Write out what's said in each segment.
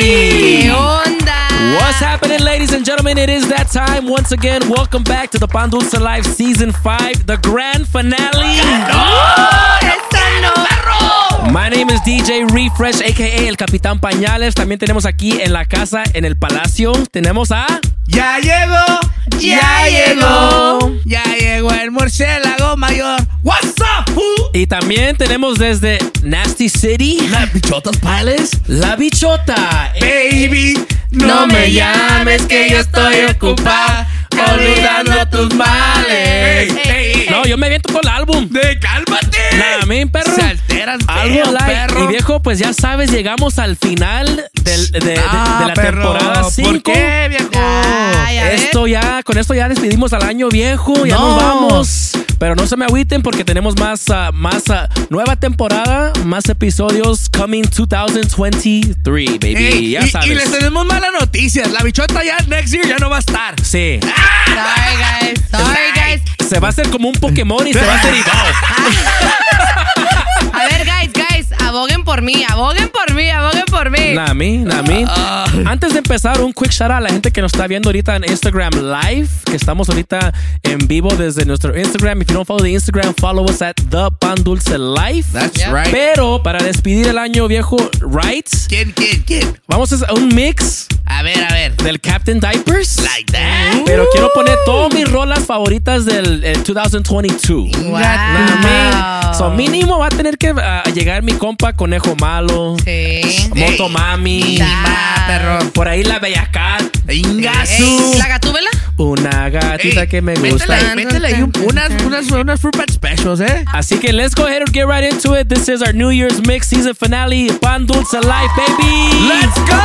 ¿Qué onda? What's happening, ladies and gentlemen? It is that time once again. Welcome back to the Pan Dulce Live Season 5, the grand finale. My name is DJ Refresh, aka el Capitán Pañales. También tenemos aquí en la casa, en el palacio, tenemos a. Ya llegó, ya llegó, ya llegó el murciélago mayor. What's up? Y también tenemos desde Nasty City, La bichotas pales. la bichota. Baby, no me llames que yo estoy ocupada olvidando tus males. No, yo me aviento todo el álbum. De cálmate. Nah, men, perro. Se alteran Algo perro. Y viejo, pues ya sabes, llegamos al final del- de, de- de Ah, la perro, temporada 5. ¿Por qué, viejo? Esto ya, con esto ya despedimos al año viejo, ya No. nos vamos. Pero no se me agüiten porque tenemos más, ah, más ah, nueva temporada, más episodios coming 2023, baby. Ey, ya y, sabes. y les tenemos malas noticias. La bichota ya next year ya no va a estar. Sí. Sorry, guys. Sorry, guys. Se va a hacer como un Pokémon y se va a hacer igual. Aboguen por mí. Aboguen por mí. Aboguen por mí. Nah. Ah. Antes de empezar, un quick shout out a la gente que nos está viendo ahorita en Instagram Live, que estamos ahorita en vivo desde nuestro Instagram. If you don't follow the Instagram, follow us at The Pan Dulce Live. That's Yeah. right. Pero para despedir el año viejo, right? ¿Quién, quién, quién? Vamos a hacer un mix A ver, a ver. del Captain Diapers. Like that. Pero quiero poner todas mis rolas favoritas del eh, 2022. Wow. Man. So, mínimo va a tener que ah, llegar mi compa Conejo Malo, Sí. Motomami, Ah. perro. por ahí la Bella Cat, Ingasu. ¿La gatúbela? una gatita Ey, que me gusta. ahí, métele ahí un- unas, unas, unas fruit bat specials, ¿eh? Así que let's go ahead and get right into it. This is our New Year's Mix season finale. Pan Dulce Life, baby. Let's go.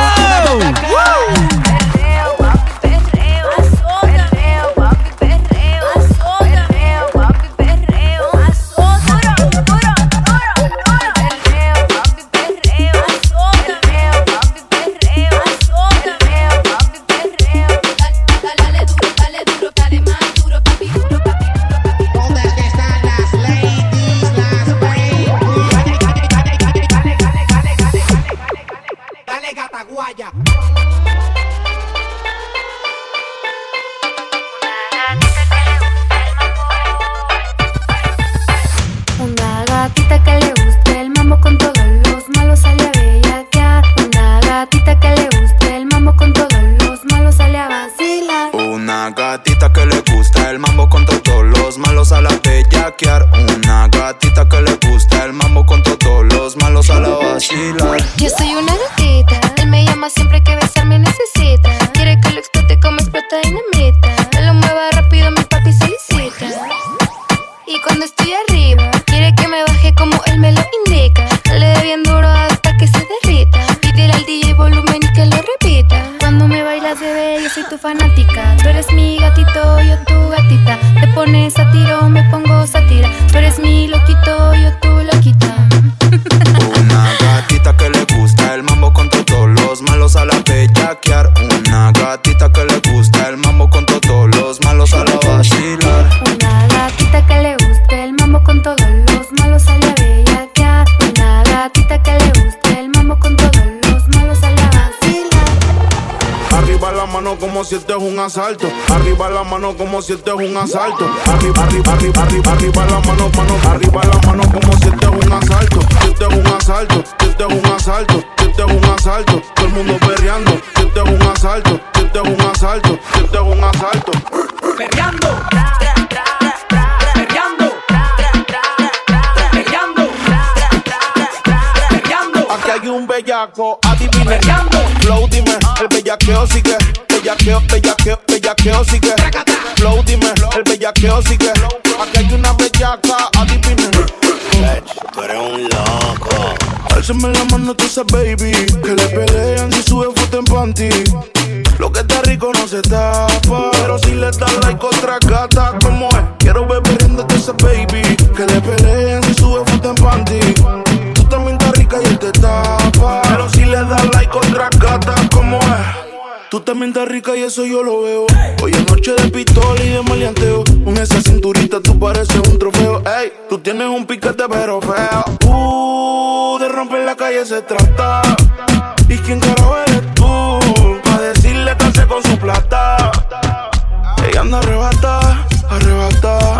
Bellaquear. Una gatita que le gusta el mambo con todos los malos a la vacilar. Yo soy una gatita, él me llama siempre que besarme necesita. Quiere que lo explote como explota dinamita. Me lo mueva rápido, mi papi solicita. Y cuando estoy arriba, quiere que me baje como él me lo indica. Le dé bien duro hasta que se derrita. Pídele al DJ volumen y que lo repita. Cuando me bailas, bebé, yo soy tu fanática. Tú eres mi gatito, yo tu gatita. Te pones a tiro, me pongo si este es un asalto. Arriba la mano como si este es un asalto. Arriba, arriba, arriba, arriba, arriba la mano, mano. Arriba la mano como si este es un asalto. Si este es un asalto, si este es un asalto, si este es un asalto. Todo el mundo perreando. Si este es un asalto, si este es un asalto, si este es un asalto. Perreando. Aquí hay un bellaco, adivine. Flow, dime, el bellaqueo sigue bellaqueo, bellaqueo, bellaqueo sigue. Flow, dime, el bellaqueo sigue. Aquí hay una bellaca, adivinen. Tú eres un loco. Álzame la mano, tú esa baby. Que le pelean si sube foto en panty. Lo que está rico no se tapa. Pero si le das like otra gata, como es. Quiero beber esa baby. Que le pelean si sube foto en panty. También estás rica y eso yo lo veo. Hoy es noche de pistola y de maleanteo. Con esa cinturita tú pareces un trofeo. Ey, tú tienes un piquete pero feo. Uh, de romper la calle se trata. ¿Y quién carajo eres tú? Pa' decirle que con su plata. Ella anda arrebata, arrebata.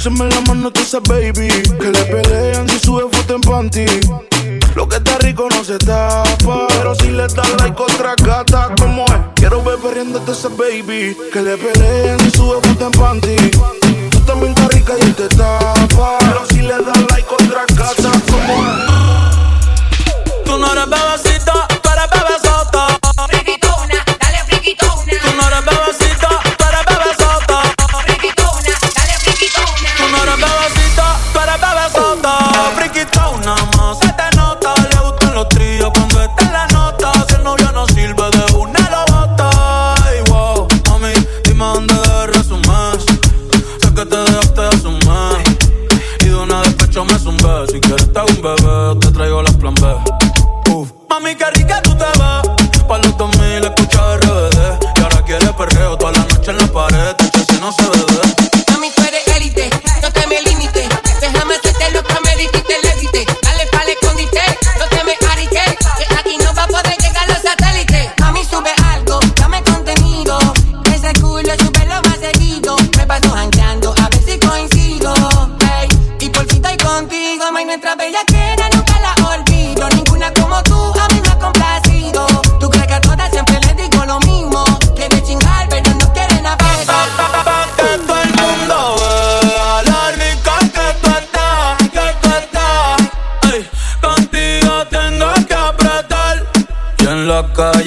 Ti. Álzame la mano tú esa baby. Que le pelean si sube foto en panty. Lo que está rico no se tapa. Pero si le das like otra gata, como es? Quiero ver perdiéndote esa baby. Que le pelean si sube foto en panty. Tú también estás rica y te tapa. Pero si le das like otra gata, como es? Tú no eres bebecita,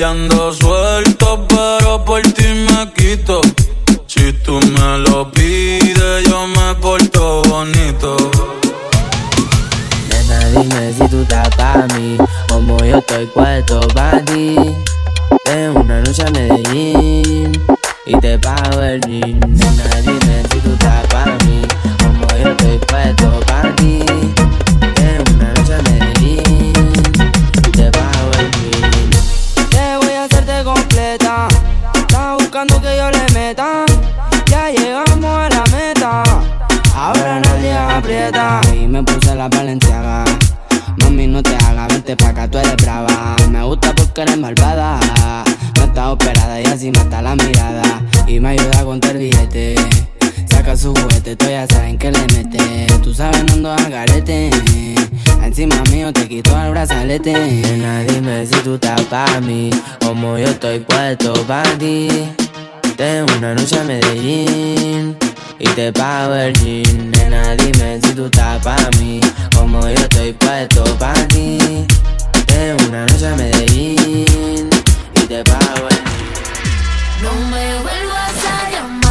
ando suelto, pero por ti me quito. Si tú me lo pides, yo me porto bonito. Nena, dime si tú estás pa' mí, como yo estoy puesto pa' ti. Ven una noche a Medellín y te pago el jean. Nena, dime si tú estás pa' mí, como yo estoy puesto pa' ti. La valenciaga. Mami, no te hagas, vente pa' acá, tú eres brava. Me gusta porque eres malvada. No está operada y así mata la mirada. Y me ayuda a contar billete. Saca su juguete, tú ya saben que le mete. Tú sabes, no ando a garete. Encima mío te quito el brazalete. Nena, dime si tú estás pa' mí, como yo estoy puesto pa' ti. Tengo una noche a Medellín y te pago el jean. Nena, dime si tú estás pa' mí, como yo estoy puesto pa' ti. Tengo una noche a Medellín y te pago el jean. No me vuelvas a llamar,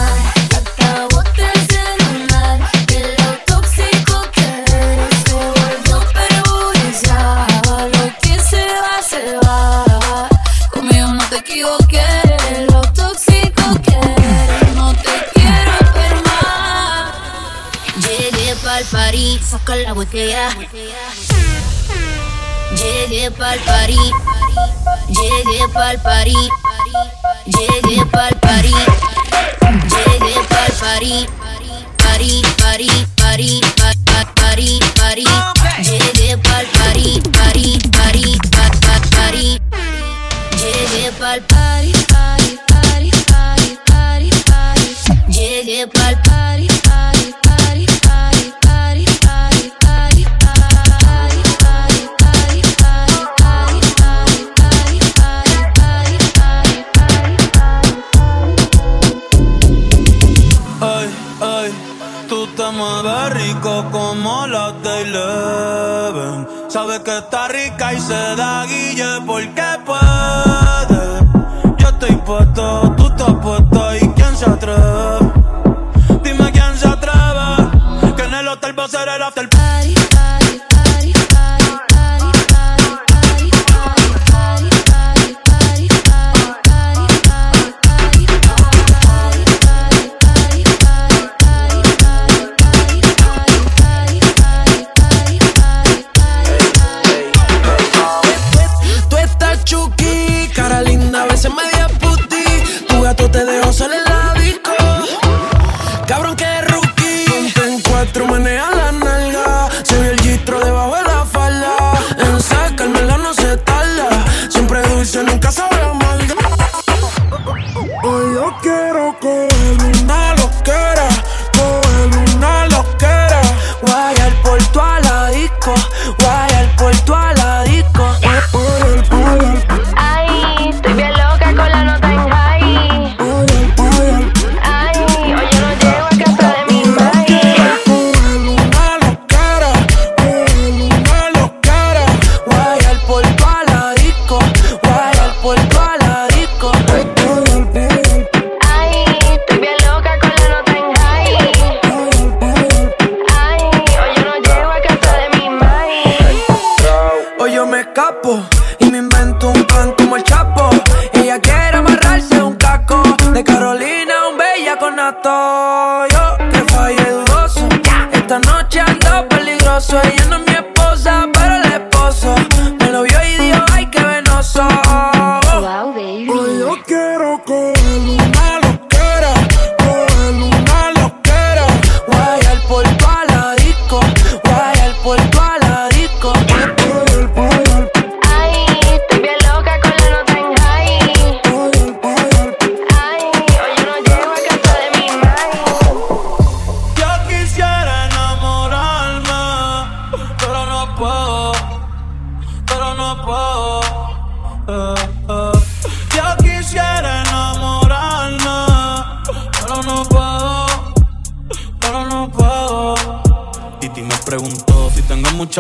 party, saca la botella. Llegué pa'l party, llegué pa'l party. Llegué pa'l party, llegué pa'l party, party, party, party, pa- pa- party, party. Llegué pa'l party, party, party, pa- pa- party. Llegué pa'l party, party, Que está rica y se da guille porque puede. Y me invento un plan como el Chapo. Ella quiere amarrarse un caco de Carolina, un bella con nato. Yo que fallé dudoso. Esta noche ando peligroso. Ella no es mi esposa, pero el esposo me lo vio y dijo, ay, qué venoso. Wow, baby. Hoy yo quiero coger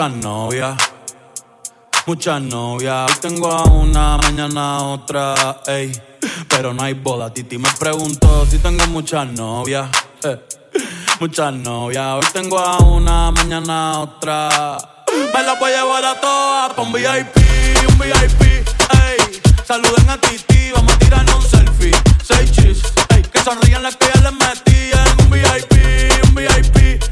muchas novias. Muchas novias, hoy tengo a una, mañana otra, ey. Pero no hay boda. Titi me preguntó si tengo muchas novias. eh. Muchas novias, hoy tengo a una, mañana otra. Me la voy a llevar a todas pa' un VIP, un VIP, ey. Saluden a Titi, vamos a tirarnos un selfie. Seis chis, ey. Que sonrían las que ya metí en un VIP, un VIP.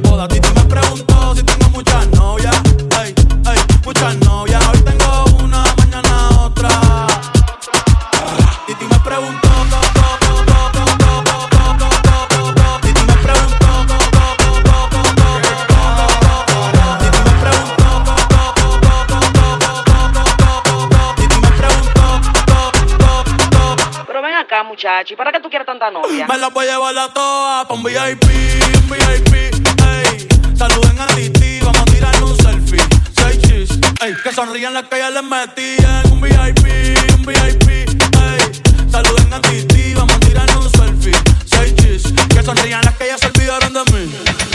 ¿y para qué tú quieres tanta novia? Me la voy a llevar a todas pa' un VIP, un VIP, ey. Saluden a Titi, vamos a tirar un selfie. Seis chis, ey. Que sonrían las que ya les metí en un VIP, un VIP, ey. Saluden a Titi, vamos a tirar un selfie. Seis chis, que sonrían las que ya se olvidaron de mí.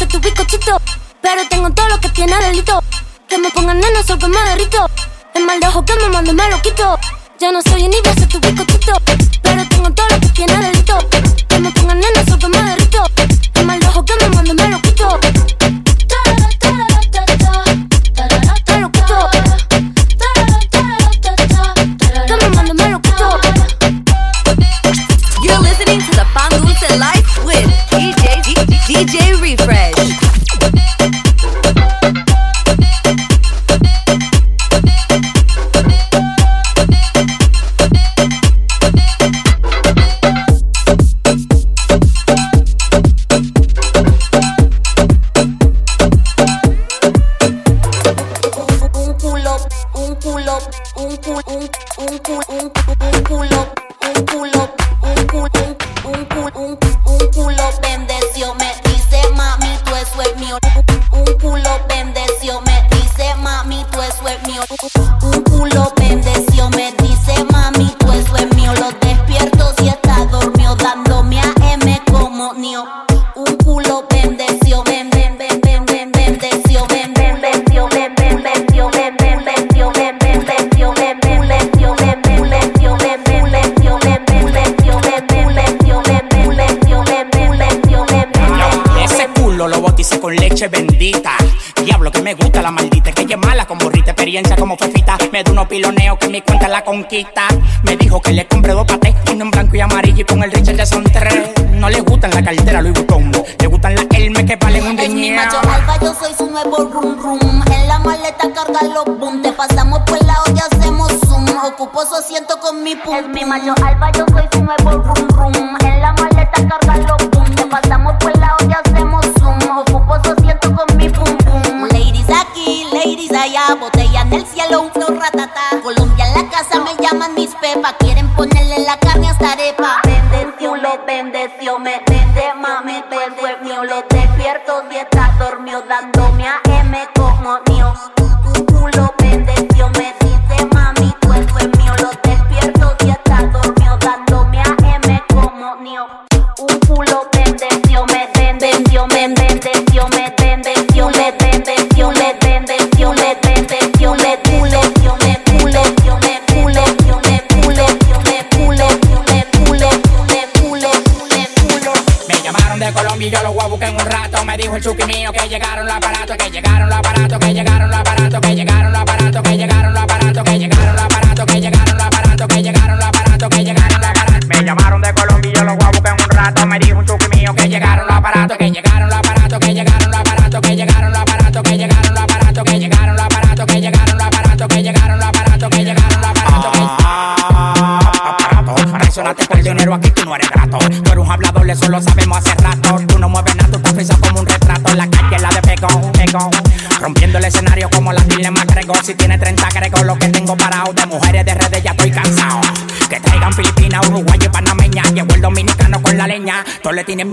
Soy soy tu. Pero tengo todo lo que tiene delito. Que me pongan nena, sol que me derrito. El mal de ojo que me mando me lo quito. Yo no soy envidia, soy tu. Pero tengo todo lo que tiene delito. Que me pongan nena, sol que me derrito. El mal de ojo que me mando me lo quito. You're listening to the Life with DJ, DJ Refresh. dijo el chuquineo que llegaron los aparatos, que llegaron.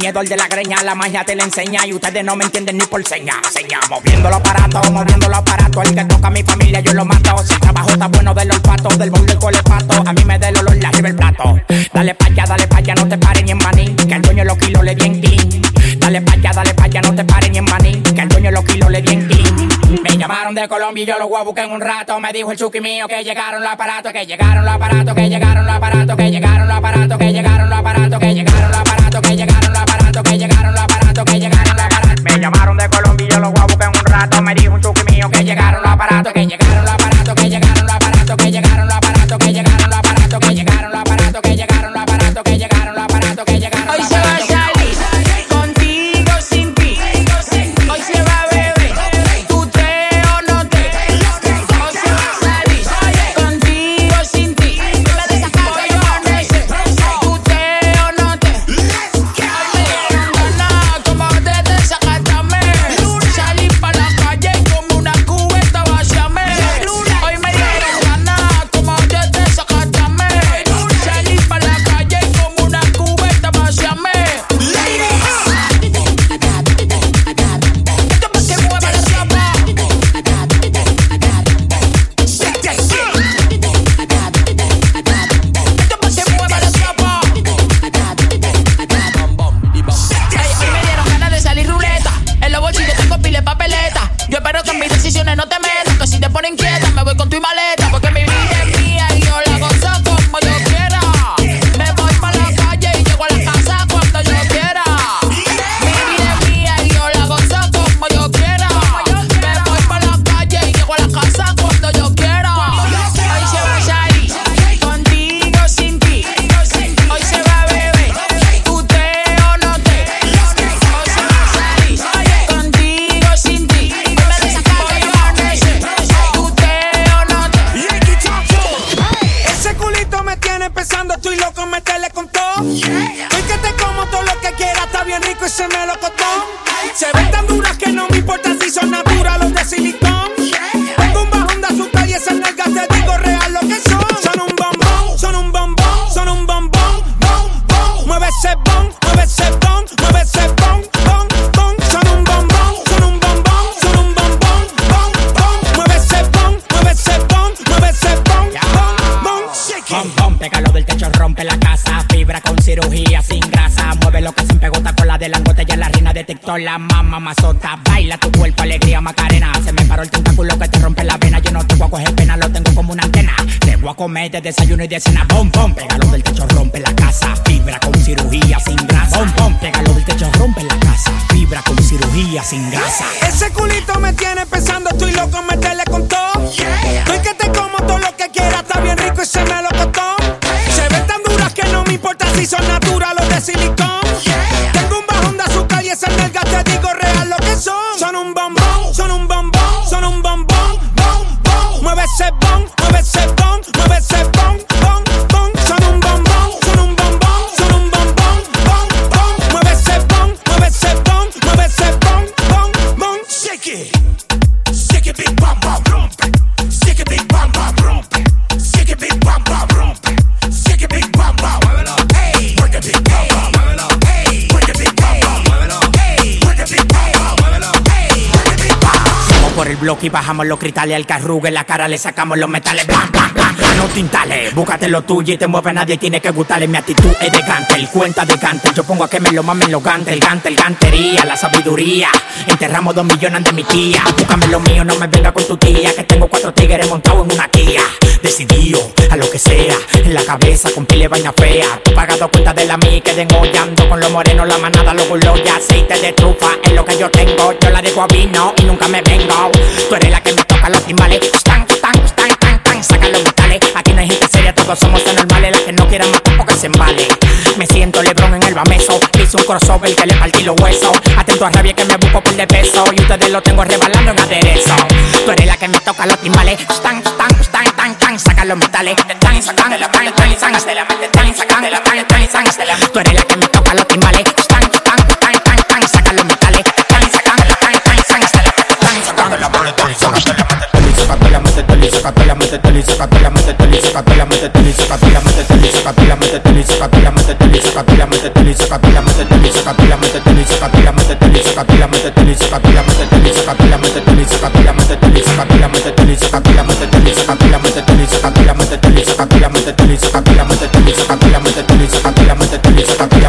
miedo al de la greña, la magia te la enseña y ustedes no me entienden ni por seña. Seña, moviendo los aparatos, moviendo los aparatos. El que toca a mi familia yo lo mato. Si el trabajo está bueno del olfato, del bol del colepato, a mí me da el olor la arriba el plato. Dale pa' allá, dale pa' allá, no te pares ni en maní, que el dueño los kilos le di en clean. Dale pa' allá, dale pa' allá, no te pares ni en maní, que el dueño los kilos le di en. Me llamaron de Colombia y yo los voy a buscar en un rato. Me dijo el chuki mío que llegaron los aparatos, que llegaron los aparatos, que llegaron los aparatos, que llegaron los aparatos. Subimos por el bloque y bajamos los cristales al en la cara le sacamos los metales. Bam, bam, bam, no tintales. Búscate lo tuyo y te mueve nadie tiene que gustarle. Mi actitud es de gantel, cuenta de gantel. Yo pongo a que me lo mamen los gantel, el gantel, gantería, la sabiduría. Enterramos dos millones de mi tía. Búscame lo mío, no me venga con tu tía. Que tengo cuatro tigres montados en una tía. Decidido a lo que sea, en la cabeza con pile vaina fea. Tú pagado cuenta de la mía que degollando con los morenos, la manada, los gulos y aceite de trufa. Es lo que yo tengo, yo la dejo a vino y nunca me vengo. Tú eres la que me toca los timbales. Stan, stan, stan, stan, stan, saca los metales. Aquí no hay gente seria, todos somos anormales. Las que no quieran más tampoco se embale. Me siento Lebron en el bameso. Hice un crossover que le partí los huesos. Atento a rabia que me busco por de peso. Y ustedes lo tengo rebalando en aderezo. Tú eres la que me toca los timbales. Stan, stan, stan, stan, stan, saca los metales. Stan, sacan pan, stan, stan, de la mente, stan, sacan stan, de la Tú eres la que me toca los timbales. Stan, stan, stan, stan, stan, saca los metales. Stan, sacan pan, stan, stan, de la pan, stan, sacan la mente. mateteli, sacatela, mateteli, sacatela,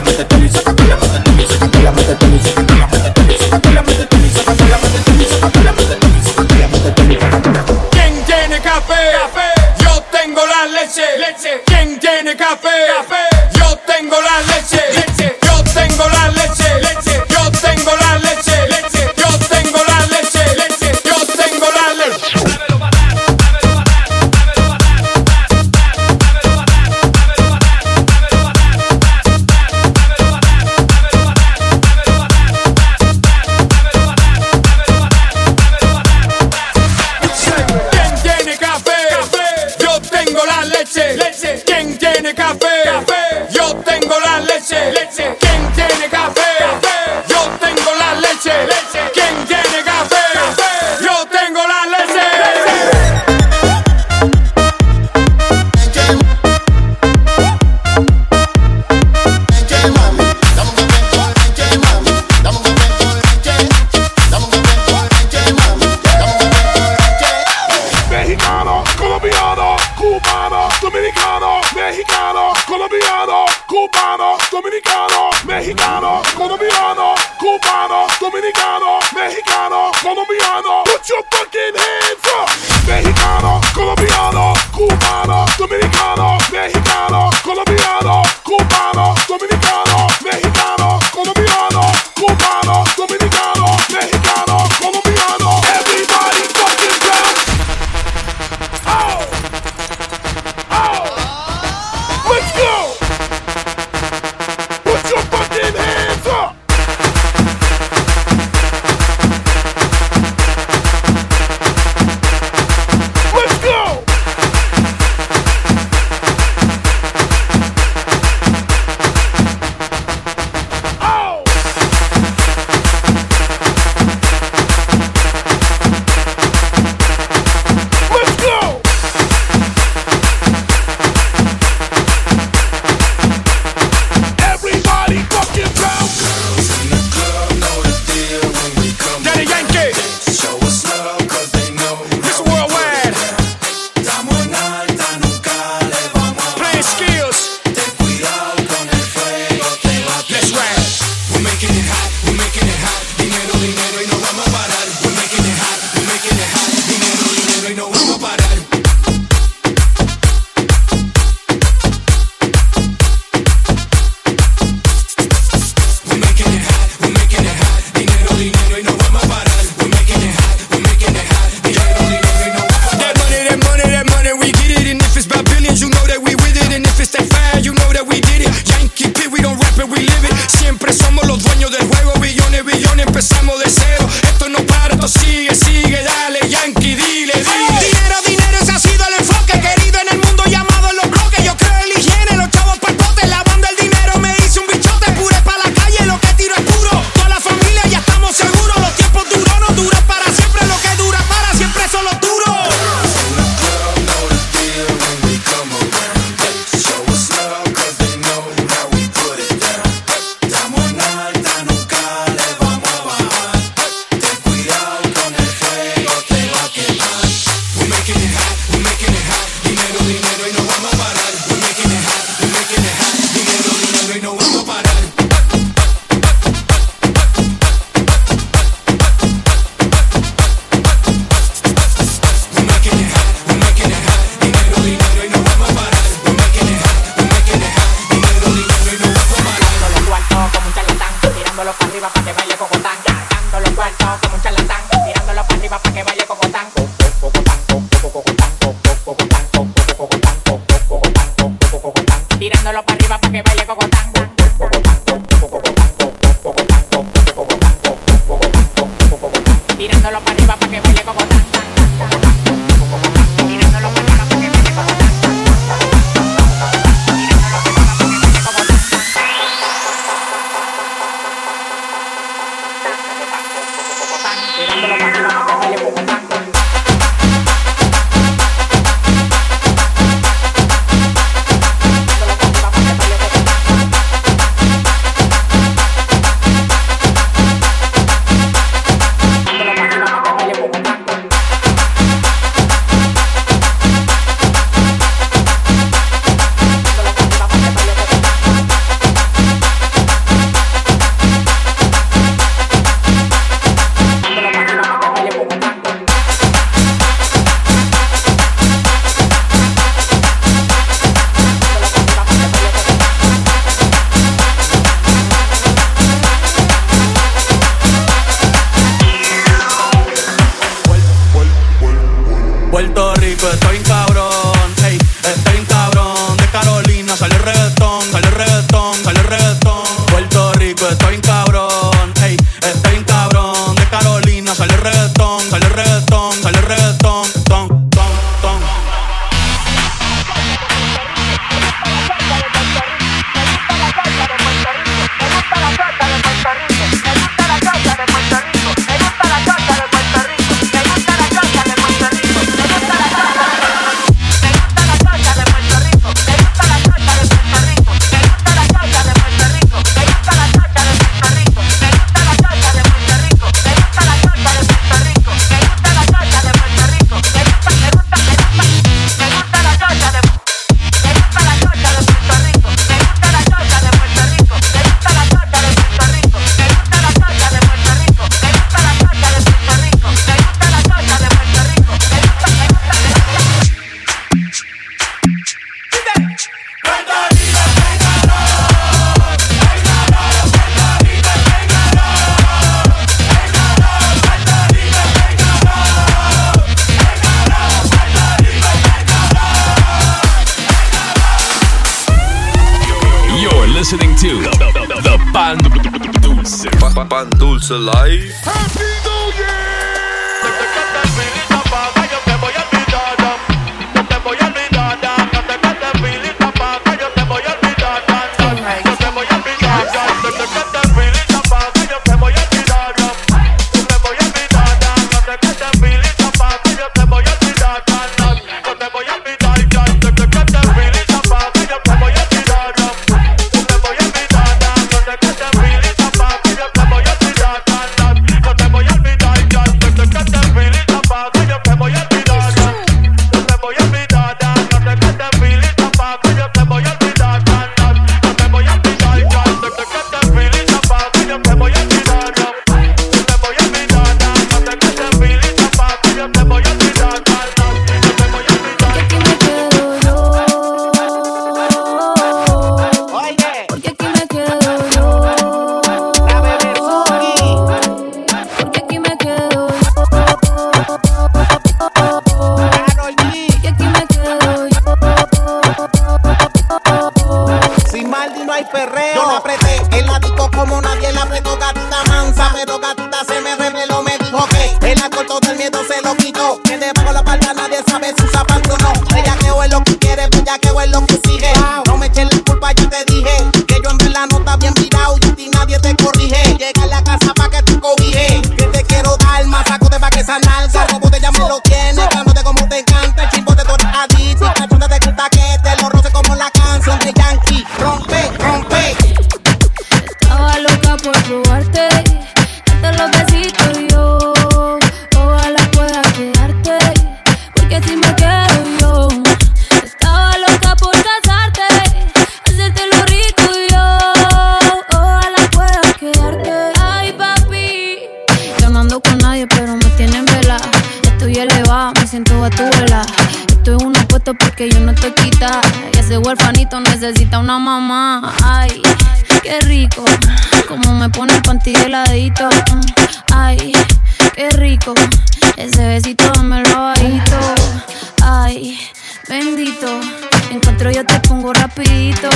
pero yo te pongo rapidito.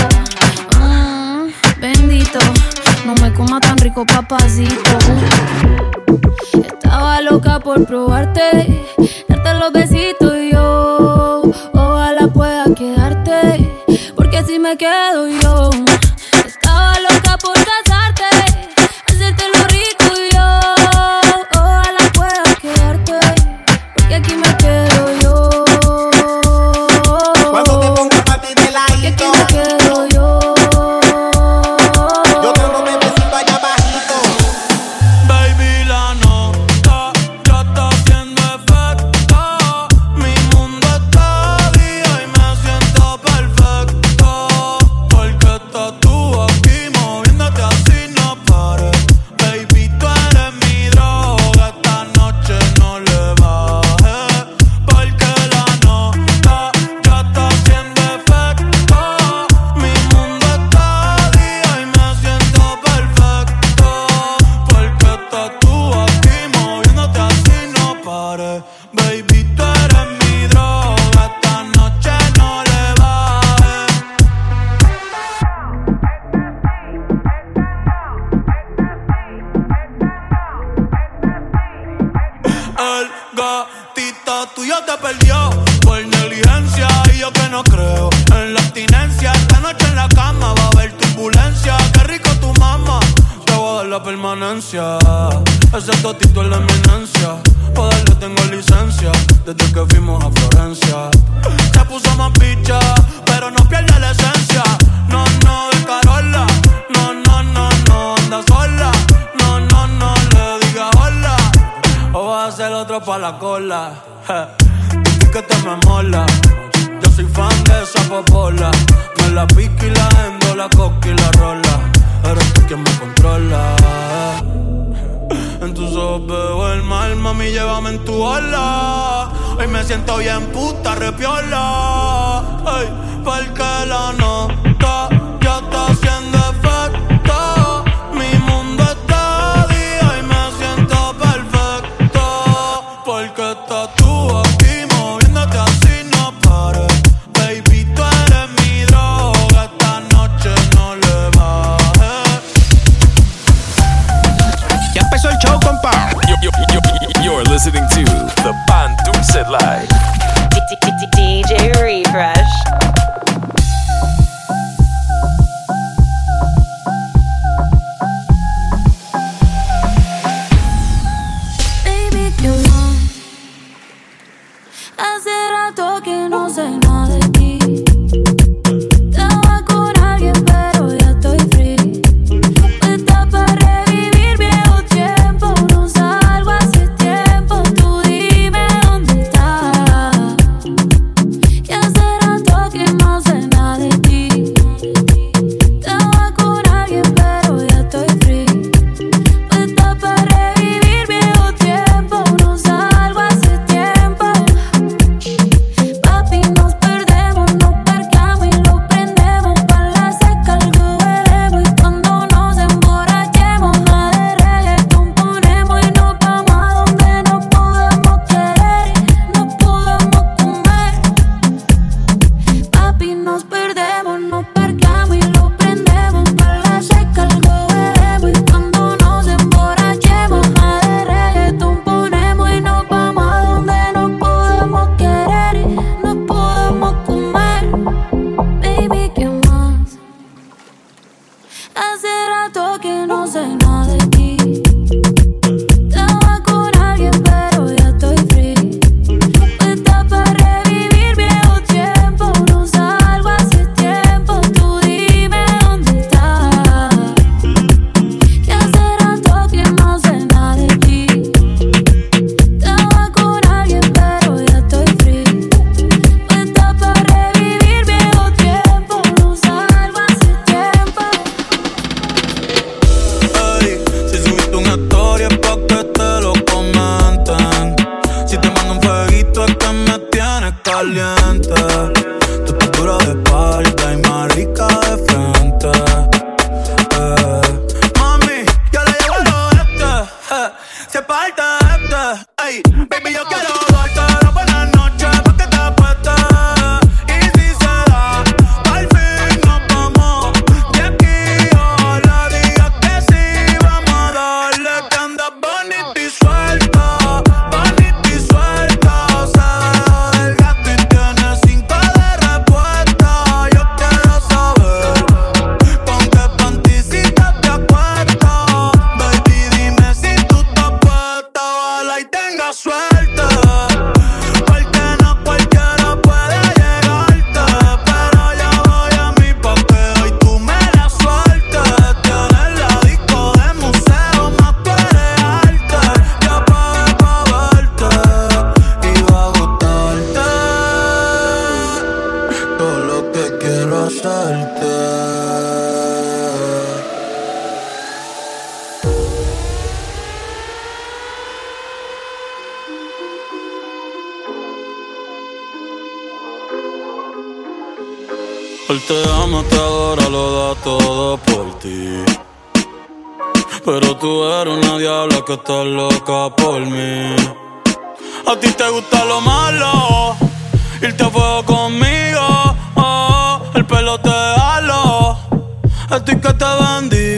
Mm, bendito, no me coma tan rico papacito. Estaba loca por probarte, darte los besitos y yo. Ojalá pueda quedarte, porque si me quedo yo. pa' la cola. Je. que te me mola. Yo soy fan de esa popola. Me la pica y la endo, la coca y la rola. Eres tú quien me controla. En tus ojos veo el mal, mami, llévame en tu ola. Hoy me siento bien puta, repiola. Ey, porque la no listening to Él te ama, te adora, lo da todo por ti. Pero tú eres una diabla que está loca por mí. A ti te gusta lo malo, irte a fuego conmigo. A te bendigo.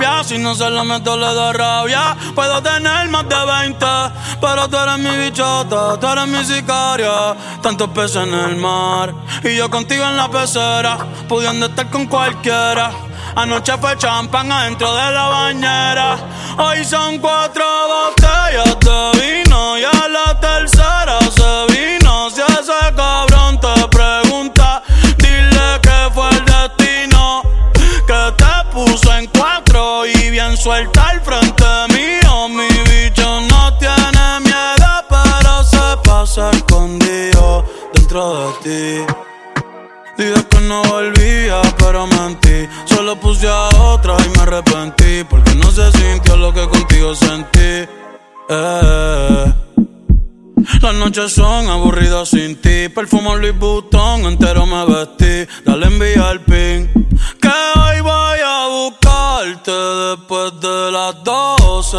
La. Si no se lo meto, le da rabia. Puedo tener más de 20, pero tú eres mi bichota, tú eres mi sicaria. Tantos peces en el mar y yo contigo en la pecera, pudiendo estar con cualquiera. Anoche fue champán adentro de la bañera. Hoy son cuatro botellas de vino y suelta al frente mío. Mi bicho no tiene miedo, pero se pasa escondido dentro de ti. Dije que no volvía, pero mentí. Solo puse a otra y me arrepentí. Porque no se sintió lo que contigo sentí. Eh. Las noches son aburridas sin ti. Perfumo Louis Vuitton, entero me vestí. Dale envía el pin. Las 12.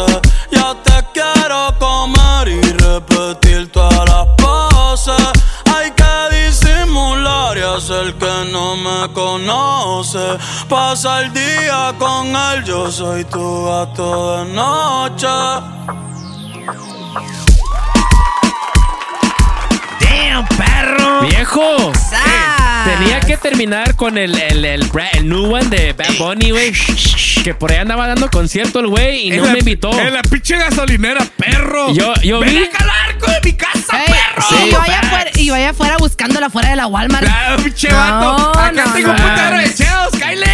Ya te quiero comer y repetir todas las poses. Hay que disimular y hacer que no me conoce. Pasa el día con él, yo soy tu gato de noche. Damn, perro. Viejo. Tenía que terminar con el, el, el, new one de Bad Bunny, güey. Que por ahí andaba dando concierto el güey y no la- me invitó. En la pinche gasolinera, perro. Yo, yo Ven vi. a calar con mi casa, Ey, perro. y, yo allá afuera, y allá afuera buscándola afuera de la Walmart. Claro, pinche vato. Acá tengo un putero de cheos, Kyle.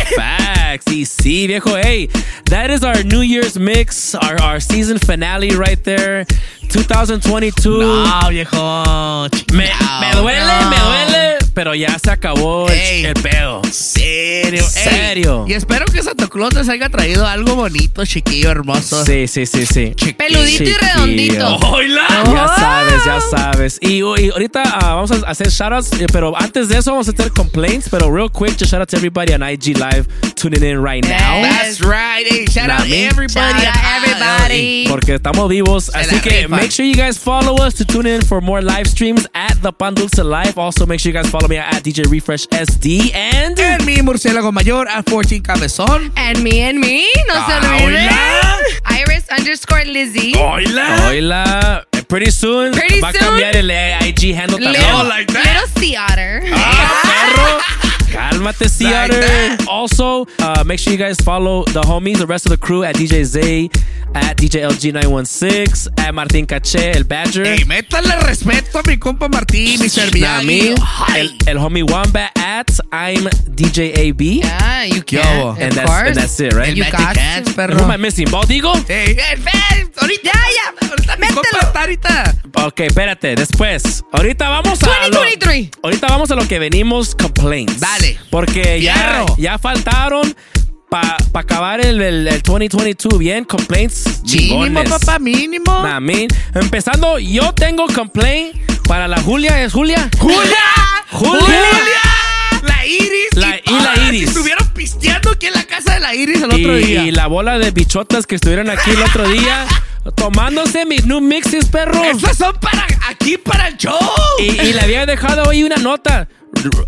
Y sí, viejo. Hey, that is our New Year's mix, our, our season finale right there. 2022. No, viejo. Me, me duele, me duele, pero ya se acabó el, Ey. el pedo. Serio. Serio. Y espero que Santa Claus les haya traído algo bonito, chiquillo, hermoso. Sí, sí, sí, sí. Peludito y Chiquillo. redondito. ¡Hola! Ya sabes, ya sabes. Y, y ahorita ah, vamos a hacer shoutouts, eh, pero antes de eso vamos a hacer complaints. Pero real quick, just shout out to everybody on IG Live tuning in right now. That's right. Hey, shout out Nami. everybody. Shout out everybody. Porque estamos vivos. Así que rifa. make sure you guys follow us to tune in for more live streams at the Pan Dulce Live. Also, make sure you guys follow me at DJ Refresh SD. And. En mi murciélago mayor, a 14 Cabezón. And me and me, no se Ah, olviden. Iris underscore Lizzie. Hola. Hola. Eh, Pretty soon. Pretty va a cambiar el IG handle también. Little, like that. little sea otter. Ah, perro. Cálmate, Sea Like. Also, uh, make sure you guys follow the homies, the rest of the crew at DJ Zay, at DJ LG916, at Martin Caché, el Badger. Ey, métale respeto a mi compa Martín, mi servillano. el, el homie Wombat at I'm DJ AB. Yeah, you ¿Qué can. Of And that's, course. and that's it, right? El You got Cats, to. perro. Who am I missing? ¿Baldigo? Ey, ey, ven, ahorita, ya, ya. Ahorita mi compa está ahorita. Ok, espérate, después. Ahorita vamos a. lo- 2023. ahorita vamos a lo que venimos complaints. Dale. Porque ya, ya faltaron para acabar el, el, el 2022 bien, complaints. Mínimo, chingones. papá, mínimo. Nah. Empezando, yo tengo complaint para la Julia. ¿Es Julia? ¡Julia! ¡Julia! La Iris. La- y la Iris. Estuvieron pisteando aquí en la casa de la Iris el otro y, día. y la bola de bichotas que estuvieron aquí el otro día tomándose mis new mixes, perro. Esas son para aquí, para el show. Y, y le había dejado ahí una nota.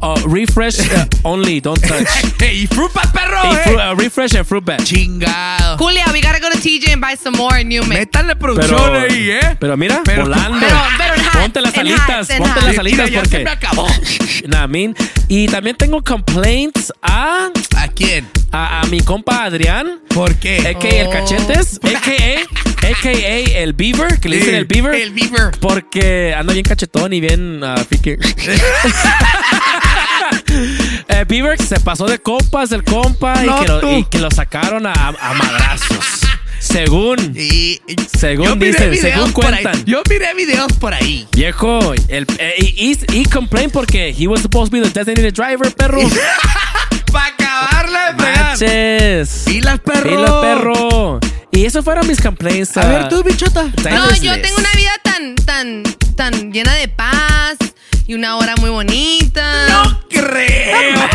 Uh, refresh uh, only, don't touch. y fruit bat, perro. Y eh. uh, refresh and fruit bat. Chingado. Julia, we gotta go to TJ and buy some more new mix. Métanle producción Pero, ahí, ¿eh? pero mira, Pero- volando. Pero, pero en ponte las en alitas, en ponte las alitas ya porque. se me acabó. Nah, I mean, y también tengo complaints a, ¿A quién? a, a mi compa Adrián. ¿Por qué? A.K.A. el Oh. cachetes. A.K.A. A.K.A. el beaver. Que le dicen Sí, el beaver. el beaver. Porque anda bien cachetón y bien uh, pique. Eh, Beaver se pasó de compas el compa y, que lo, tú. y que lo sacaron a, a madrazos. Según. Y, y- Según yo miré dicen, videos según por ahí. cuentan. Yo miré videos por ahí. Viejo, el, eh, y, y, y complain porque he was supposed to be the designated driver, perro. Para acabarla de. Manches. Pilas, perro. Pilas, perro. Y eso fueron mis complaints. A ver, tú, bichota. No, yo tengo una vida tan, tan, tan llena de paz y una hora muy bonita. No creo.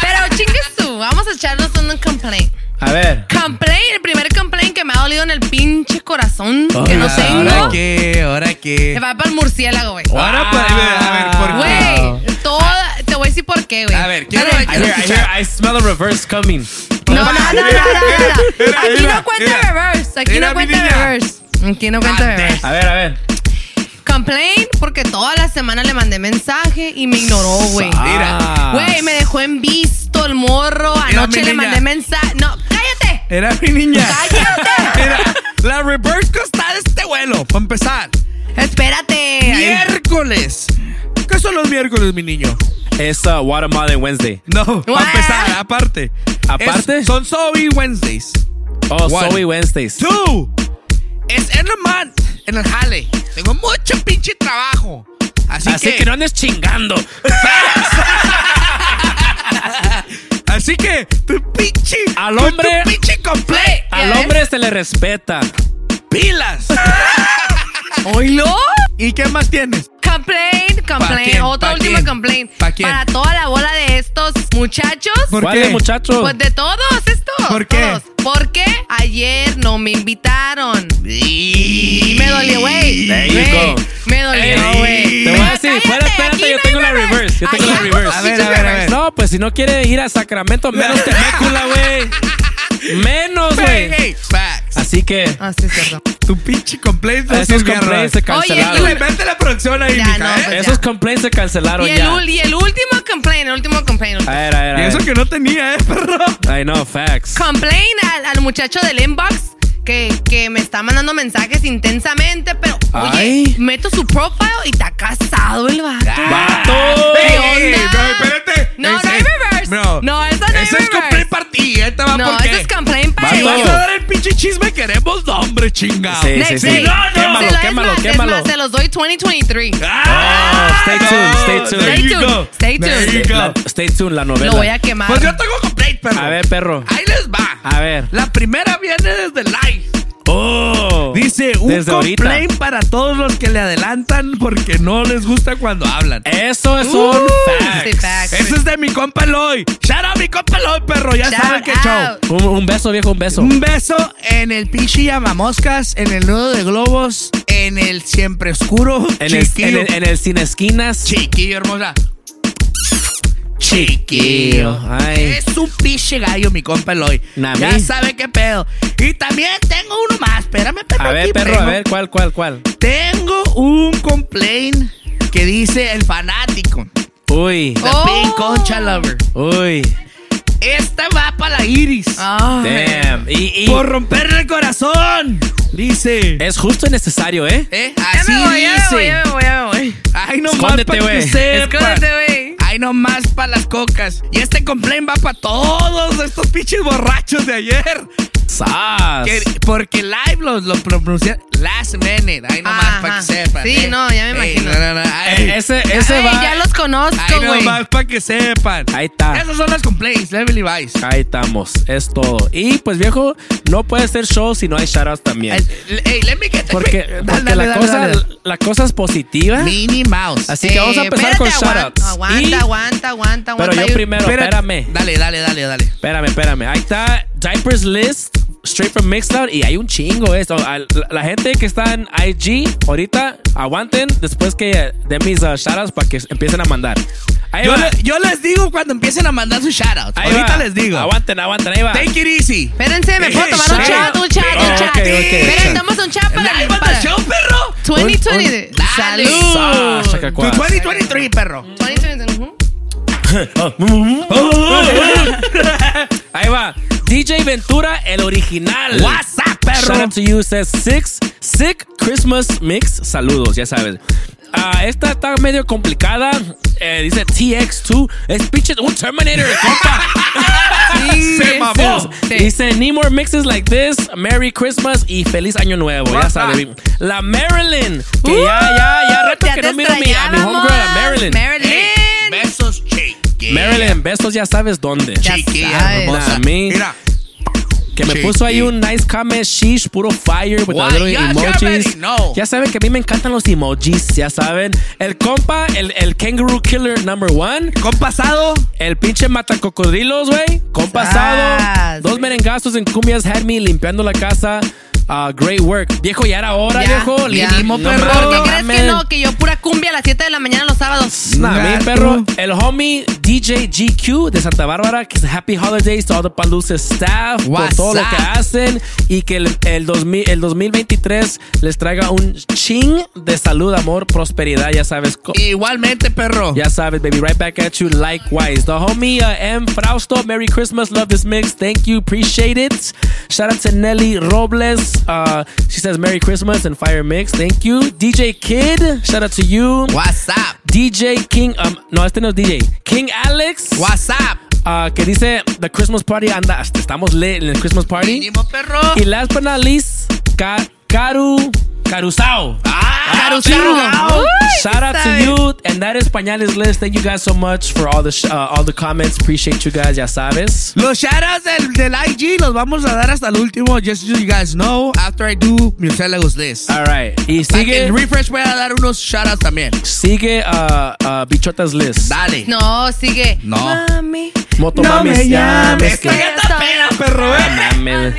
Pero chingues tú, vamos a echarnos un complaint. A ver. Complaint, el primer complaint que me ha dolido en el pinche corazón, que Ay, no ¿ahora tengo. ¿Ahora qué? ¿Ahora qué? Me va para el murciélago, güey. Ahora, pues, a ver, ¿por qué? Güey, toda, te voy a decir por qué, güey. A ver, quiero-. I hear, I hear, I smell a reverse coming. No, no, no, no, no, no, Aquí no cuenta reverse. Aquí no cuenta reverse. Aquí no cuenta reverse. A ver, a ver. Complain porque toda la semana le mandé mensaje y me ignoró, güey. Ah. Güey, me dejó en visto el morro. Mira, Anoche le niña. mandé mensaje. No, cállate. Era mi niña. Cállate. Mira, la reverse está de este vuelo, para empezar. Espérate. Miércoles. ¿Qué son los miércoles, mi niño? Es uh, Watermelon Wednesday. No, para empezar, aparte. ¿Aparte? Es- son Zoe Wednesdays. Oh, One. Zoe Wednesdays. Two. Es en el month, en el jale. Tengo mucho pinche trabajo. Así, Así que no andes chingando. Así que tu pinche. Al hombre- Tu pinche complaint. Al ¿Ya hombre se le respeta. Pilas. ¿Oílo? ¿Y qué más tienes? Complaint, ¿Pa complaint. quién? Otra ¿Pa última quién? complaint. ¿Pa quién? Para toda la bola de estos muchachos. ¿Por ¿Cuál qué? de muchacho? Pues de todos estos. ¿Por qué? todos. Porque ayer no me invitaron. Y me dolió, güey. Me dolió, Ey, güey. Te voy a decir, fuera, espérate, yo tengo la reverse. Yo tengo la reverse. A ver, a ver, a ver. No, pues si no quiere ir a Sacramento, menos Temécula, güey. Menos, güey. hey, facts. Así que Ah, sí, es cierto. Tu pinche complaint no esos complaints se cancelaron. Métele, métele la producción ahí, Ya, mija, no, ¿eh? pues Esos complaints se cancelaron Y el, ya. y el último complaint, el último complaint. A ver, a ver, a Y eso ver. que no tenía, ¿eh, perro? I know, facts. Complain al, al muchacho del inbox que, que me está mandando mensajes intensamente, pero oye, Ay. meto su profile y está casado el vato. ¡Vato! ¿Qué Ey, onda? no, espérate. No, no Ese- hay reverse. Bro, No, eso no hay Ese es reverse. complaint para ti, ¿eh? Te va No, por eso qué. es complaint para. Si vas a dar el pinche chisme, queremos nombre, chingado. Sí, Next, sí, sí. No, no. Quémalo, Se lo- es quémalo, más, es quémalo. más, se los doy 2023. Ah, Oh, stay tuned, stay tuned. There Stay you tuned, go. stay There tuned. you go. La- stay tuned, la novela. Lo voy a quemar. Pues yo tengo complaint, perro. A ver, perro. Ahí les va. A ver. La primera viene desde Oh. Dice, un Desde ahorita. complaint para todos los que le adelantan porque no les gusta cuando hablan. Eso es Uh, un facts. Ese es de mi compa Eloy. Shout out mi compa Eloy, perro. Ya Shout saben out. show. Un, un beso, viejo, un beso. Un beso en el pichi llamamoscas, en el nudo de globos, en el siempre oscuro. En el, en, el, en el sin esquinas. Chiquillo, hermosa. Chiquillo. Ay. Es un pinche gallo, mi compa Eloy. Nami. Ya sabe qué pedo. Y también tengo uno más. Espérame, perro. A ver, aquí, perro, a primo. ver, ¿cuál, cuál, cuál? Tengo un complaint que dice el fanático. Uy. The Oh. Pink Concha Lover. Uy. Esta va para la Iris. Damn. Y, y Por romperle el corazón. Dice. es justo y necesario, ¿eh? ¿Eh? Ya Así me voy, ya me voy, dice. ya me voy, ya me voy. Ay, no más Escóndete, para que güey. Escóndete, güey. Ay, no más para las cocas. Y este complaint va para todos estos pinches borrachos de ayer. Sas. Que- porque live lo, lo pronuncian Last minute. Ahí nomás Ajá. para que sepan. Sí, eh. no, ya me Ey, imagino. no, no, no, ay. Eh, ese ese Ey, va. ya los conozco, Ahí güey. nomás para que sepan. Ahí está. Esos son los complaints, Level Levi's. Ahí estamos. Es todo. Y pues viejo, no puede ser show si no hay shoutouts también. Hey, let me get the Porque, Dale, porque dale, la, dale, cosa, dale. la cosa es positiva. Minnie Mouse. Así que vamos a Eh, empezar con shoutouts. Aguanta, Y- aguanta, aguanta, aguanta. Pero yo primero, Espérate. espérame. Dale, dale, dale, dale. Espérame, espérame. Ahí está Diapers List, straight from Mixcloud. Y hay un chingo esto. A- La, la gente que está en IG, ahorita, aguanten después que den mis uh, shoutouts para que empiecen a mandar. Ahí Yo, va. le- yo les digo cuando empiecen a mandar sus shoutouts. Ahorita va. les digo. Aguanten, aguanten, ahí va. Take it easy. Espérense, ¿me puedo tomar un chat? Un chat, Oh, un chat. ok, ok. Esperen, damos un chat para Live para show, perro. 2020. Un- Dale. Salud. Ah, cuas. 2023, perro. 2020. ujú. Ahí va. DJ Ventura, el original. What's up, perro? Shout out to you, says Six. Sick Christmas Mix. Saludos, ya sabes. Ah, esta está medio complicada. Eh, dice TX2. Es pinche un Terminator, compa. Sí, Se mamó. sí. Dice, need more mixes like this. Merry Christmas y feliz año nuevo. Ya sabes. La Marilyn. Que Uh, ya, ya, ya rato ya que no miro a mi, a mi homegirl, a Marilyn. Marilyn. Besos, chiquilla. Marilyn, besos ya sabes dónde. Ya Chiquilla sabes. hermosa. A mí- Mira. Que me Sí, puso ahí sí. un nice comment, sheesh, puro fire Yes, you emojis. Ya saben que a mí me encantan los emojis, ya saben. El compa, el, el kangaroo killer number one. Con pasado. El pinche matacocodrilos, güey. Compa Sas. asado. Dos merengazos en cumbias had me limpiando la casa. Ah, great work. Viejo, ya era hora, Ya, viejo. ya. ¿Por perro. qué crees que mames. no? Que yo pura cumbia a las 7 de la mañana los sábados. Nah, mi perro, el homie DJ GQ de Santa Bárbara, que es Happy Holidays to all the Paluces staff por What's todo lo que up? hacen y que el, el, 2000, el 2023 les traiga un ching de salud, amor, prosperidad, ya sabes. Igualmente, perro. Ya sabes, baby, right back at you likewise. The homie uh, M. Frausto, Merry Christmas, love this mix. Thank you, appreciate it. Shout out to Nelly Robles. Uh, she says Merry Christmas and Fire Mix. Thank you. DJ Kid, shout out to you. What's up? DJ King, um, no, este no es DJ. King Alex. What's up? uh, que dice The Christmas Party anda, estamos lit en el Christmas Party. Mínimo, perro. Y last but not least, Ka- Karu Carusao. Ah, Carusao. Shout out to you and that Españoles list. Thank you guys so much for all the uh, all the comments. Appreciate you guys, ya sabes. Los shoutouts del, del IG los vamos a dar hasta el último. Just so you guys know, after I do Murciélagos list. All right. Y sigue en refresh voy a dar unos shoutouts también. sigue uh, uh, Bichotas list. Dale. No, sigue. No. Mami. Motomamis, ya ves que- Esto ya está pena, perro, eh. Mames.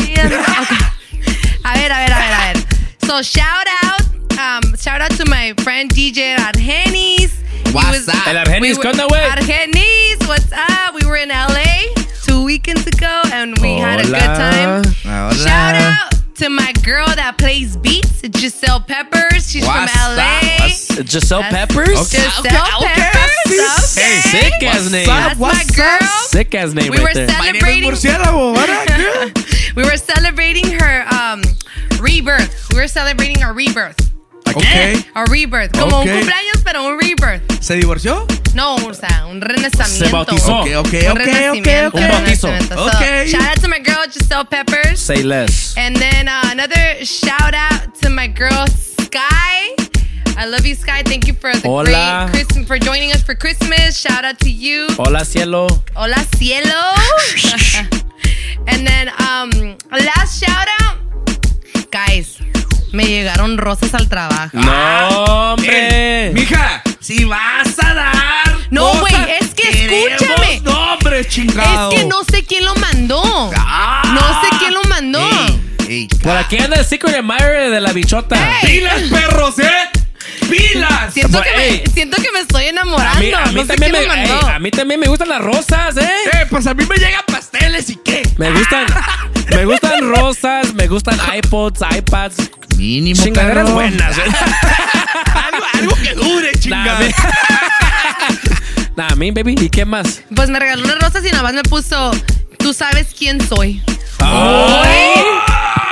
A ver, a ver, a ver, a ver. So shout out, um, shout out to my friend DJ Argenis. He What's up? El Argenis, ¿qué onda, güey? Argenis, what's up? We were in LA two weekends ago and we had a good time. Hola. Shout out to my girl that plays beats, Giselle Peppers. She's What's from LA. up? What's- Giselle That's- Peppers? Giselle Okay, okay. Peppers. Hey, sick ass name. That's my What's up? girl. Sick ass name We right were there. My name is celebrating. Murciélago. What up, girl? we were celebrating her um, rebirth. We were celebrating our rebirth. Okay. Our rebirth. Como Okay. un cumpleaños, pero un rebirth. ¿Se divorció? No, o sea, un renacimiento. Se bautizó. Ok, ok, Un ok, renacimiento, ok, Un un bautizo. renacimiento. So, Ok. shout out to my girl Giselle Peppers. Say less. And then uh, another shout out to my girl Sky. I love you, Sky. Thank you for the Hola. great Christmas for joining us for Christmas. Shout out to you. Hola, cielo. Hola, cielo. and then um, last shout out, guys. Me llegaron rosas al trabajo. No, hombre. Mija, si vas a dar. No, güey, es que escúchame. nombres, chingado. Es que no sé quién lo mandó. No sé quién lo mandó. Ey, Por aquí anda el secret admirer de la bichota. ¡Pilas, perros, eh! ¡Pilas! Siento que, Ey. me, siento que me estoy enamorando. A mí, a mí no sé también me, ey, a mí también me gustan las rosas, ¿eh? Eh, pues a mí me llegan pasteles y qué. Me gustan, me gustan rosas, me gustan iPods, iPads, Mínimo, chingaderas buenas. ¿eh? algo, algo que dure, chingada. me- Nah, a mí, baby. ¿Y qué más? Pues me regaló unas rosas y nada más me puso, tú sabes quién soy. Ay.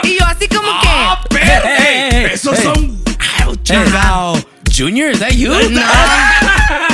Y yo así como ¡Ah, que... perro! Ey, ey, ey, ey, esos ey. son. ¡Ay, chingado! Junior, is that you? No,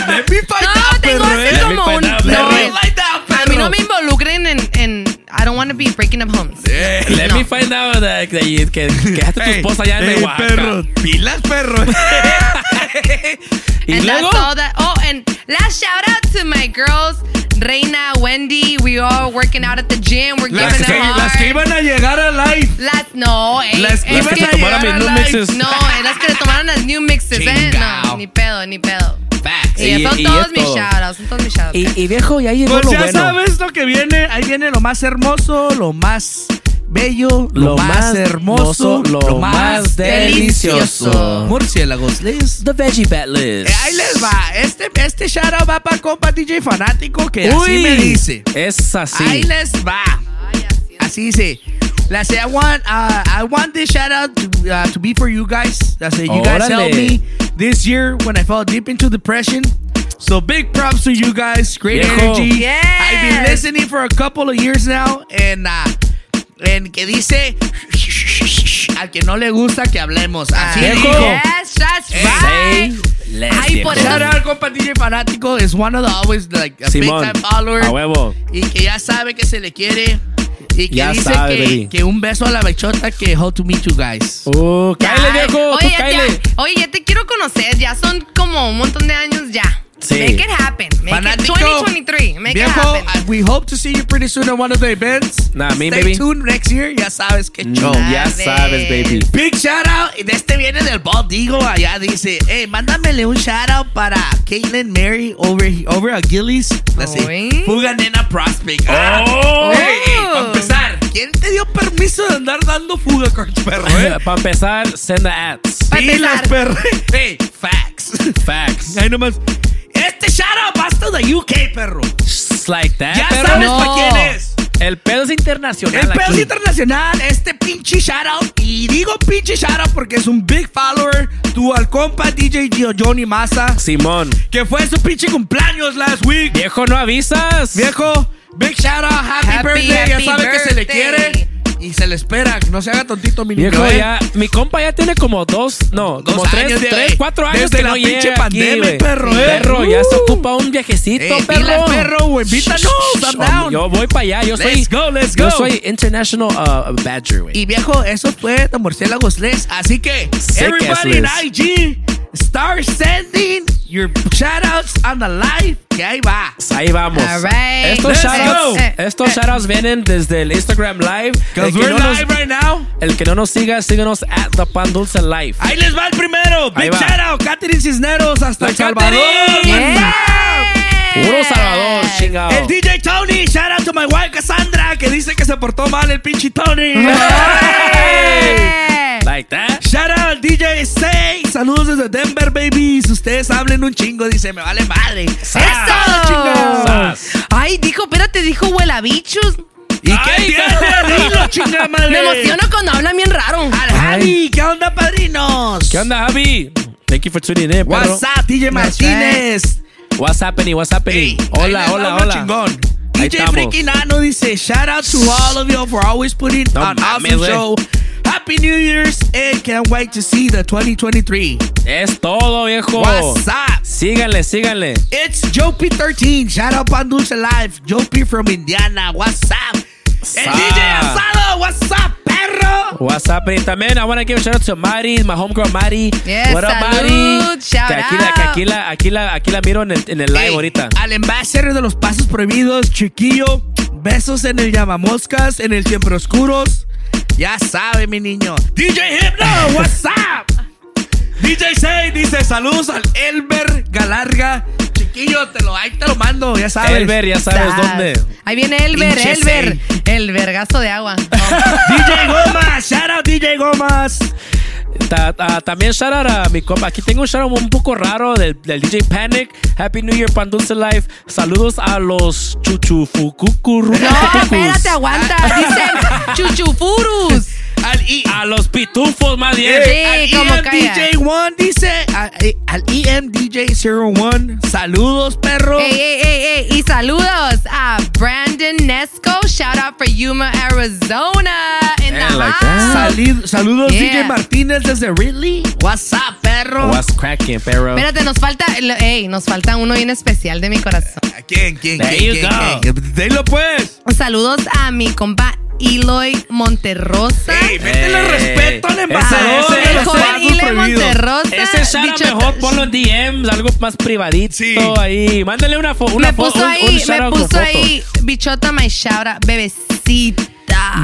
Let me find no out, tengo perro, así eh. como un... No, find out, a mí no perro. me involucren en... en I don't want to be breaking up homes. Eh, let No. me find out that, that you- que, que dejaste tu esposa allá en Ey, Oaxaca. perro, pilas, perro. Y and luego, that's all that. Oh, and last shout out to my girls, Reina, Wendy. We all working out at the gym. We're Las giving que, it hard. las que iban a llegar a live. Las- no, eh, Las que que- a llegar a live. No, eh, las que le tomaron las new mixes, eh. No, ni pedo, ni pedo. Facts. Y, son y todos mis todo. shoutouts, son todos mis shoutouts. y, y viejo, ya llegó Pues lo ya bueno. sabes lo que viene. Ahí viene lo más hermoso, lo más bello, lo, Lo más, más hermoso, hermoso, lo más delicioso. Murciélagos, les. The Veggie Bat List. Eh, ahí les va. Este, este shout out va para compa DJ fanático que así me dice. Es así. Ahí les va. Así dice. La say, I want, uh, I want this shout out to, uh, to be for you guys. I say, you guys helped me this year when I fell deep into depression. So big props to you guys. Great Viejo. energy. Yes. I've been listening for a couple of years now. And, uh, and que dice al que no le gusta que hablemos. Así Viejo. dijo. Yes, that's Hey. right. Les, Ay, por. Shout out compa DJ fanático is one of the always like a Simón, big time follower a huevo. y que ya sabe que se le quiere y que Ya dice sabe, que, que un beso a la bechota que hope to meet you guys. Uh, cáele, Ya, viejo, oye, tú ya- oye, ya te quiero conocer. Ya son como un montón de años ya. Sí. Make it happen. Make Fanático. it 2023. Make Viejo, it happen. We hope to see you pretty soon at one of the events. Nah, me, Stay baby. tuned next year. Ya sabes que show. Mm, ya sabes, baby. Big shout out. Y de este viene del Bald Digo. Allá dice, hey, mándamele un shout out para Caitlin Mary over, over a Gillies. Así. Fuga Nena Prospect. Ah. Oh. Hey, hey, para empezar, ¿quién te dio permiso de andar dando fuga, Carlos Perro? Eh? Para empezar, send the ads. Pa' Pilas, empezar. perro. Hey, facts. Facts. Ahí nomás. Este shout out va hasta de UK, perro. Just like that. Ya pero sabes no. para quién es. El pedo es internacional. El pedo es aquí. internacional, este pinche shout out. Y digo pinche shout out porque es un big follower. Tu al compa DJ Gio- Johnny Massa. Simón. Que fue su pinche cumpleaños last week. Viejo, no avisas. Viejo, big shout out, happy, Happy, birthday. happy ya sabe que se le quiere. Y se le espera, que no se haga tontito mi. Viejo, ¿eh? ya, mi compa ya tiene como dos, no, Dos como tres, años de- tres, cuatro años desde que la no pinche llega pandemia, aquí, perro, ¿eh? Perro, ya se Uh. ocupa un viajecito, Eh, perro. pilas, perro, güey, invítanos, I'm down. Yo voy para allá, yo soy, Let's go, let's yo go. soy international uh, badger, güey. Y viejo, eso fue de Murciélagos Les. Así que, Sick everybody in IG, start sending your shoutouts on the live. Que ahí va. Ahí vamos. All right. Estos Let's shoutouts, go. Eh, estos shoutouts vienen desde el Instagram Live. Because El que, we're no nos, live right now. el que no nos siga, síganos at The Pan Dulce Live. Ahí les va el primero. Ahí Big va. shout out, Catherine Cisneros hasta El Salvador. Puro Salvador, chingado. El DJ Tony, shout out to my wife Cassandra, que dice que se portó mal el pinche Tony. Eh. Like that. Shout out DJ Say, saludos desde Denver, babies. Ustedes hablen un chingo, dice, me vale madre. ¡Eso! Ay, dijo, espérate, dijo huelabichos. ¿Y qué Ay, tiene? Dilo, chinga madre. Me emociono cuando hablan bien raro. Al Javi, ¿qué onda, padrinos? ¿Qué onda, Javi? Thank you for tuning in, perro. What's up, DJ Martínez? What's happening? What's happening? Hey, hola, hola, hola. chingón. DJ. Freaky Nano dice, shout out to all of you for always putting No on mames, awesome show. Happy New Year's and can't wait to see the 2023. Es todo, viejo. What's up? Síganle, síganle. It's Joe P13. Shout out Pan Dulce Live. Joe P from Indiana. What's up? Sup? DJ Asado. What's up, perro? What's happening? También, I want to give a shout out to Mari, my homegirl Mari. Yes, What up, Mari? shout que aquí, la, que out. aquí, la, aquí, la, aquí la miro en el, en el live Ey, ahorita. Al ambassador de los pasos prohibidos, chiquillo. Besos en el llamamoscas, en el siempre oscuros. Ya sabe, mi niño. DJ Hypno, what's up? DJ Say dice saludos al Elber Galarga. Chiquillo, te lo, ahí te lo mando, ya sabes. Elber, ya sabes Sas. dónde. Ahí viene Elber, Elber. El vergazo de agua. DJ Gomas, shout out DJ Gomas. Ta- ta- también shout out a mi compa. Aquí tengo un shout out un poco raro del, del DJ Panic. Happy New Year, Pan Dulce Life. Saludos a los chuchufucucurru. No, espérate, aguanta. Dicen chuchufurus. Al I- A los pitufos, más bien. Sí, al como calla. EMDJ1 dice, eh, al EMDJ01, saludos, perro. Ey, ey, ey, ey. Y saludos a Brandon Nesco. Shout out for Yuma, Arizona. In the like house. Salid- saludos, Yeah. DJ Martínez desde Ridley. What's up, perro? What's cracking, perro? Espérate, nos falta, ey, nos falta uno bien especial de mi corazón. ¿Quién, quién, There quién, you quién, go. quién? Dilo, pues. Saludos a mi compa Eloy Monterrosa. Ey, métele Ey. respeto al Ese- embajador ese- de el los joven prohibidos. Monterrosa. Ese shout out Bicho- mejor ponlo en DMs, algo más privadito Sí. ahí. Mándale una, fo- una me foto. puso un- ahí, un shout me out con puso foto. ahí, bichota my shout out, bebecita.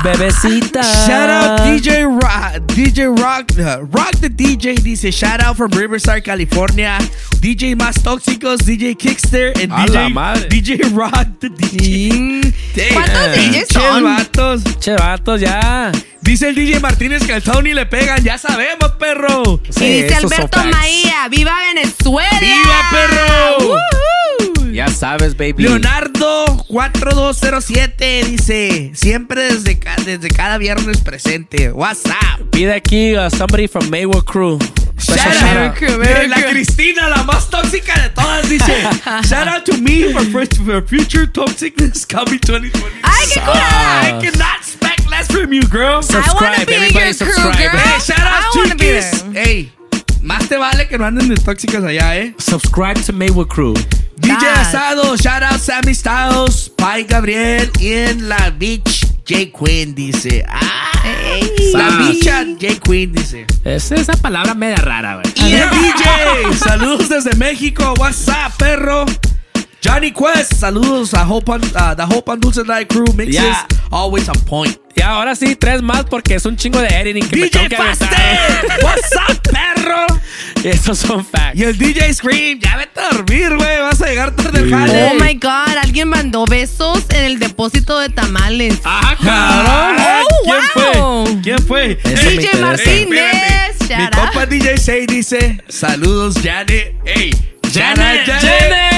Bebecita. Shout out DJ Rock, DJ Rock, uh, Rock the DJ dice shout out from Riverside, California. DJ Más Tóxicos, DJ Kickster, and A DJ, la madre. DJ Rock the DJ. ¿Cuántos DJs son? vatos. Che, vatos, ya. Dice el DJ Martínez que al Tony le pegan, ya sabemos, perro. Sí, y dice Alberto. Maía, ¡viva Venezuela! ¡Viva, perro! Woohoo. Ya sabes, baby. Leonardo 4207 dice, siempre desde, ca- desde cada viernes presente. What's up? Pide aquí a somebody from Maywood Crew. Shout shout out. Crew, la Crew. Cristina, la más tóxica de todas, dice. Shout out to me for, for future toxicness coming 2020. ¡Ay, qué curada! I cannot expect less from you, girl. I wanna Subscribe, everybody your crew, subscribe. girl. Hey, shout out there. Hey, más te vale que no anden de tóxicas allá, eh. Subscribe to Maywood Crew. DJ Asado, shout out Sammy Styles, Pai Gabriel y en la beach J Queen dice. Ah, la bicha J Queen dice. Es esa palabra media rara, güey. Y el DJ, saludos desde México, what's up, perro? Johnny Quest, saludos a Hope on, uh, the Hope on Dulce Night Crew mixes, Yeah. always on point. Y ahora sí, tres más porque es un chingo de editing que me tengo DJ que. Faster, what's up, perro? Y esos son facts. Y el DJ Scream, ya vete a dormir, güey, vas a llegar tarde al jale. Oh my god, alguien mandó besos en el depósito de tamales. Ajá, cabrón. Ah, Oh, ¿Quién wow. fue? ¿Quién fue? Eso DJ. Martínez. Mi shout compa out. DJ Say dice, saludos, Janet. Ey, Janet, Janet, Janet.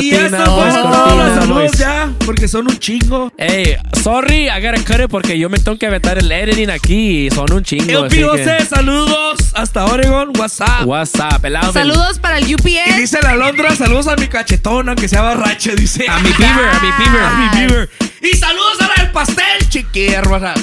Y eso fueron todos los cortina, saludos boys. ya, porque son un chingo. Ey, sorry, I gotta cut it porque yo me tengo que aventar el editing aquí y son un chingo. El así P.O.C., que- saludos hasta Oregon, WhatsApp. What's up, el Alvin. Saludos para el Y UPS. dice la Londra, saludos a mi cachetón, aunque sea barrache, dice. A mi beaver, a mi beaver. A mi beaver. Y saludos a la del pastel, chiquilla, hermana.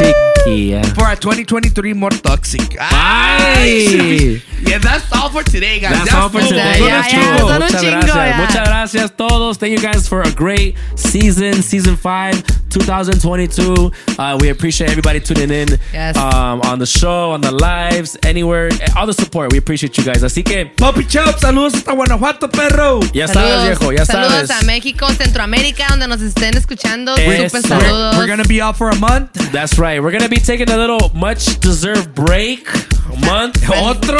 Woo. Chiquilla. Eh? For our 2023 more toxic. Ay. Yeah, that's all for today, guys. That's Ya all for estuvo. today. Son Ya, un ya, chingo. son un Muchas chingo, gracias. ya. Muchas gracias todos. Thank you guys for a great season, season five, 2022. Uh, we appreciate everybody tuning in Yes. um, on the show, on the lives, anywhere, all the support. We appreciate you guys. Así que Poppy Chop, saludos hasta Guanajuato, perro. ya sabes, viejo, ya saludos sabes. a México, Centroamérica, donde nos estén escuchando. Super saludos. We're gonna be out for a month. That's right. We're gonna be taking a little much deserved break. A month. Otro.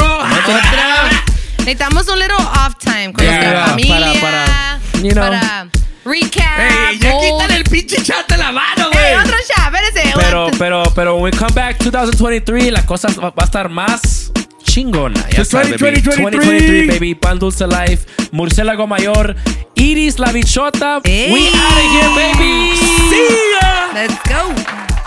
Necesitamos un little off time con Yeah, nuestra familia. para- para, you know. para recap. Ey, ya quítale el pinche chat de la mano, Ey, güey. otro chat, espérese. Pero, pero, pero, when we come back 2023, la cosa va va a estar más chingona. Ya Pues sabes, baby. 2023. 2023, baby. Pan Dulce Life, Murciélago Mayor, Iris La Bichota. Ey. We out of here, baby. See ya. Let's go.